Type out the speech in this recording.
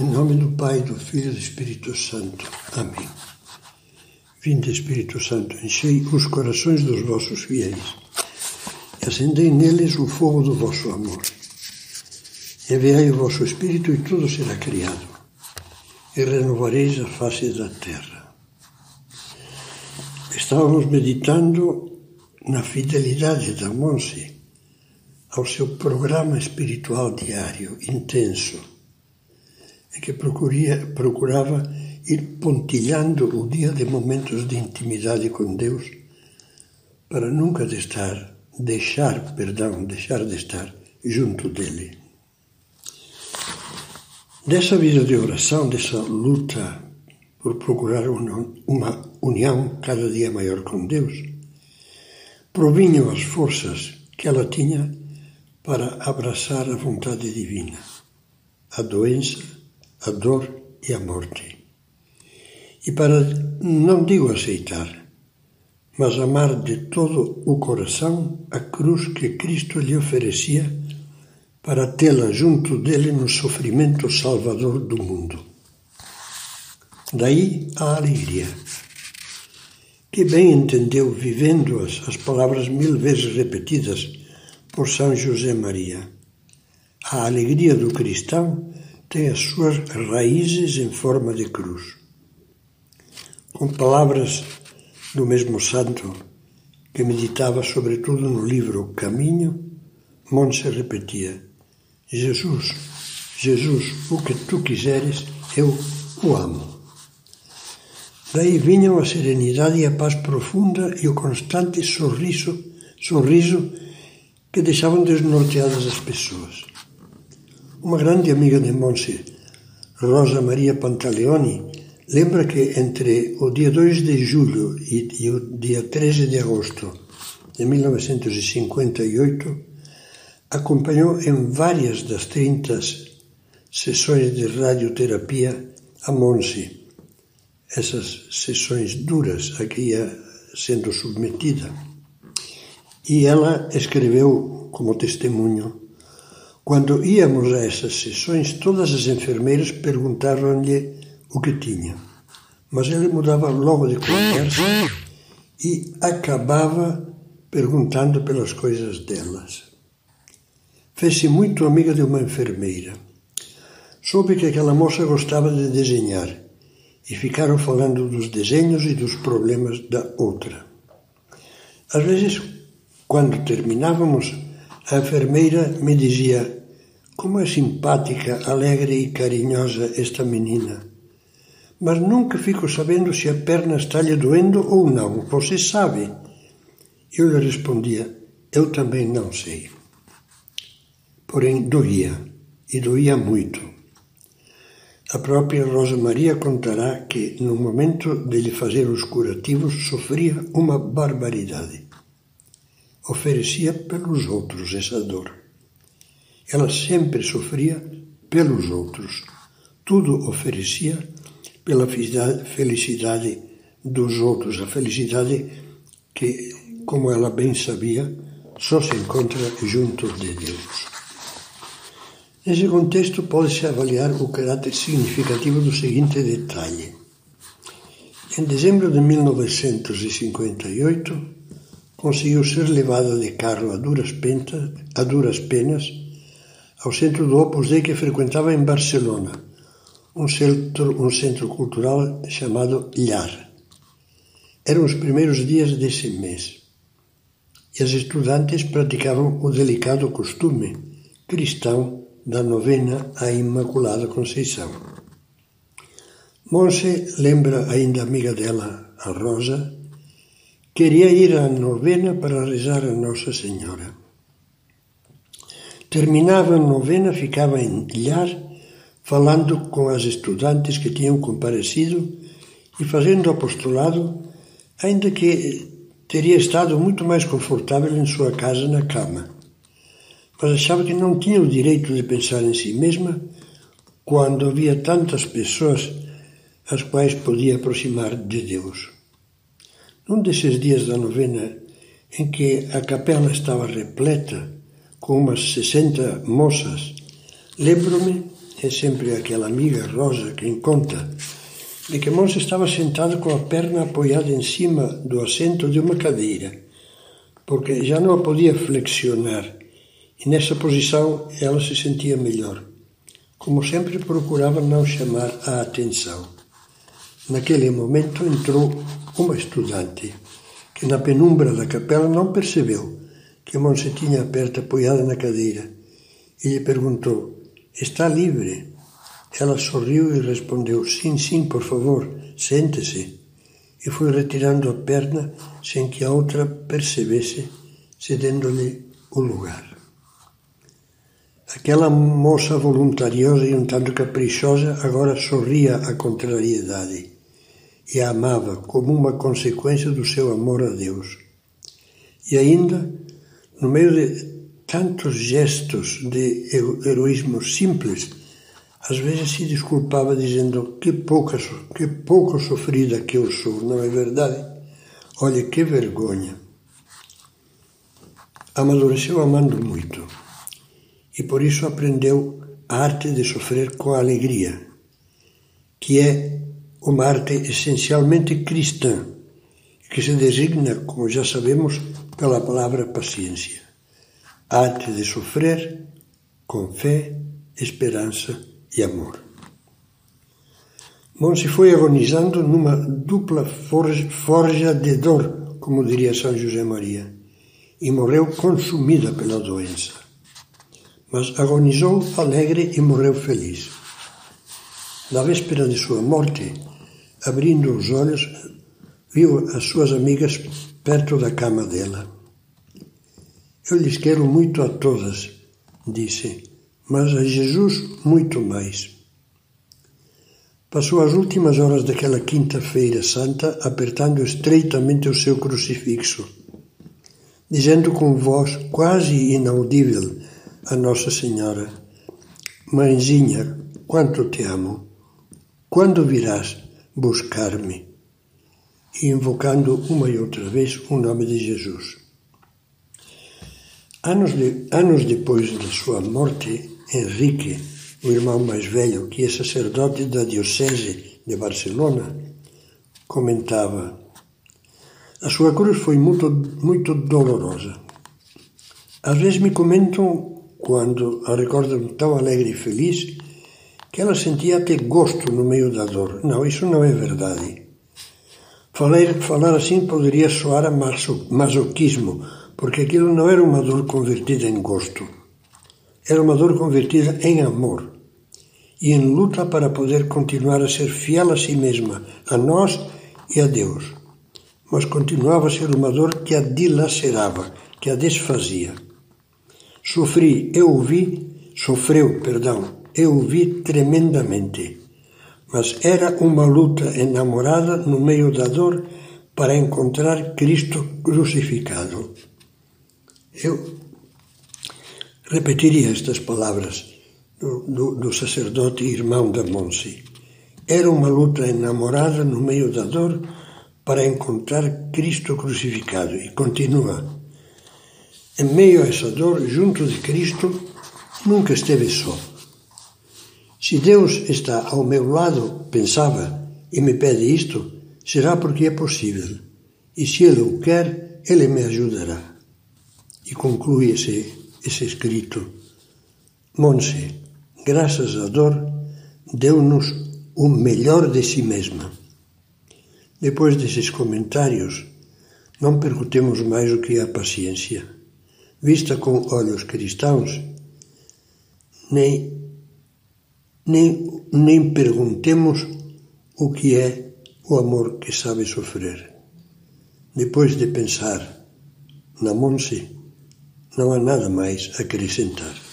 Em nome do Pai, do Filho e do Espírito Santo. Amém. Vinde, Espírito Santo, enchei os corações dos vossos fiéis e acendei neles o fogo do vosso amor. Enviai o vosso Espírito e tudo será criado, e renovareis a face da terra. Estávamos meditando na fidelidade da Monse ao seu programa espiritual diário, intenso, em que procuria, procurava ir pontilhando o dia de momentos de intimidade com Deus para nunca de estar, deixar, perdão, deixar de estar junto dele. Dessa vida de oração, dessa luta por procurar uma união cada dia maior com Deus, provinham as forças que ela tinha para abraçar a vontade divina, a doença, a dor e a morte. E para, não digo aceitar, mas amar de todo o coração a cruz que Cristo lhe oferecia para tê-la junto dele no sofrimento salvador do mundo. Daí a alegria. Que bem entendeu, vivendo-as, as palavras mil vezes repetidas por São José Maria. A alegria do cristão tem as suas raízes em forma de cruz. Com palavras do mesmo santo, que meditava sobretudo no livro Caminho, Monse repetia: Jesus, Jesus, o que tu quiseres, eu o amo. Daí vinham a serenidade e a paz profunda e o constante sorriso, sorriso que deixavam desnorteadas as pessoas. Uma grande amiga de Monse, Rosa Maria Pantaleoni, lembra que entre o dia 2 de julho e, o dia 13 de agosto de 1958 acompanhou em várias das 30 sessões de radioterapia a Monse, essas sessões duras a que ia sendo submetida. E ela escreveu como testemunho: Quando íamos a essas sessões, todas as enfermeiras perguntavam-lhe o que tinha, mas ele mudava logo de conversa e acabava perguntando pelas coisas delas. Fez-se muito amiga de uma enfermeira. Soube que aquela moça gostava de desenhar e ficaram falando dos desenhos e dos problemas da outra. Às vezes, quando terminávamos, a enfermeira me dizia: Como é simpática, alegre e carinhosa esta menina. Mas nunca fico sabendo se a perna está lhe doendo ou não. Você sabe? Eu lhe respondia: Eu também não sei. Porém, doía, e doía muito. A própria Rosa Maria contará que, no momento de lhe fazer os curativos, sofria uma barbaridade oferecia pelos outros essa dor. Ela sempre sofria pelos outros. Tudo oferecia pela felicidade dos outros, a felicidade que, como ela bem sabia, só se encontra junto de Deus. Nesse contexto, pode-se avaliar o caráter significativo do seguinte detalhe. Em dezembro de 1958, conseguiu ser levada de carro a duras, a duras penas ao centro do Opus Dei que frequentava em Barcelona, um centro, um centro cultural chamado Llar. Eram os primeiros dias desse mês e as estudantes praticavam o delicado costume cristão da novena à Imaculada Conceição. Monse lembra ainda amiga dela, a Rosa, Queria ir à novena para rezar a Nossa Senhora. Terminava a novena, ficava em Lhar, falando com as estudantes que tinham comparecido e fazendo apostolado, ainda que teria estado muito mais confortável em sua casa na cama. Mas achava que não tinha o direito de pensar em si mesma quando havia tantas pessoas às quais podia aproximar de Deus. Num desses dias da novena, em que a capela estava repleta com umas 60 moças, lembro-me é sempre aquela amiga Rosa quem conta de que Monse estava sentada com a perna apoiada em cima do assento de uma cadeira, porque já não a podia flexionar, e nessa posição ela se sentia melhor. Como sempre, procurava não chamar a atenção. Naquele momento entrou uma estudante, que na penumbra da capela não percebeu que Monse tinha a perna apoiada na cadeira, e lhe perguntou: Está livre? Ela sorriu e respondeu: Sim, sim, por favor, sente-se. E foi retirando a perna sem que a outra percebesse, cedendo-lhe o lugar. Aquela moça voluntariosa e um tanto caprichosa agora sorria à contrariedade e a amava como uma consequência do seu amor a Deus. E ainda, no meio de tantos gestos de heroísmo simples, às vezes se desculpava dizendo que pouca, que pouco sofrida que eu sou, não é verdade? Olha que vergonha. Amadureceu amando muito e por isso aprendeu a arte de sofrer com alegria, que é uma arte essencialmente cristã, que se designa, como já sabemos, pela palavra paciência. Arte de sofrer com fé, esperança e amor. Monse foi agonizando numa dupla forja de dor, como diria São José Maria, e morreu consumida pela doença. Mas agonizou alegre e morreu feliz. Na véspera de sua morte, abrindo os olhos, viu as suas amigas perto da cama dela. Eu lhes quero muito a todas, disse mas a Jesus muito mais. Passou as últimas horas daquela quinta-feira santa apertando estreitamente o seu crucifixo, dizendo com voz quase inaudível a Nossa Senhora: Mãezinha, quanto te amo! Quando virás buscar-me? Invocando uma e outra vez o nome de Jesus. Anos, de, anos depois da sua morte, Henrique, o irmão mais velho, que é sacerdote da Diocese de Barcelona, comentava: A sua cruz foi muito, muito dolorosa. Às vezes me comentam, quando a recordam tão alegre e feliz, que ela sentia até gosto no meio da dor. Não, isso não é verdade. Falar, falar assim poderia soar a masoquismo, porque aquilo não era uma dor convertida em gosto era uma dor convertida em amor e em luta para poder continuar a ser fiel a si mesma, a nós e a Deus. Mas continuava a ser uma dor que a dilacerava, que a desfazia. Sofri, eu o vi, sofreu, perdão, eu o vi tremendamente. Mas era uma luta enamorada no meio da dor para encontrar Cristo crucificado. Eu repetiria estas palavras do, do, do sacerdote irmão da Monse. Era uma luta enamorada no meio da dor para encontrar Cristo crucificado. E continua. Em meio a essa dor, junto de Cristo, nunca esteve só. Se Deus está ao meu lado, pensava, e me pede isto, será porque é possível. E se Ele o quer, Ele me ajudará. E conclui esse esse escrito. Monse, graças à dor, deu-nos o melhor de si mesma. Depois desses comentários, não perguntemos mais o que é a paciência. Vista com olhos cristãos, nem, nem, nem perguntemos o que é o amor que sabe sofrer. Depois de pensar na Monse, não há nada mais a acrescentar.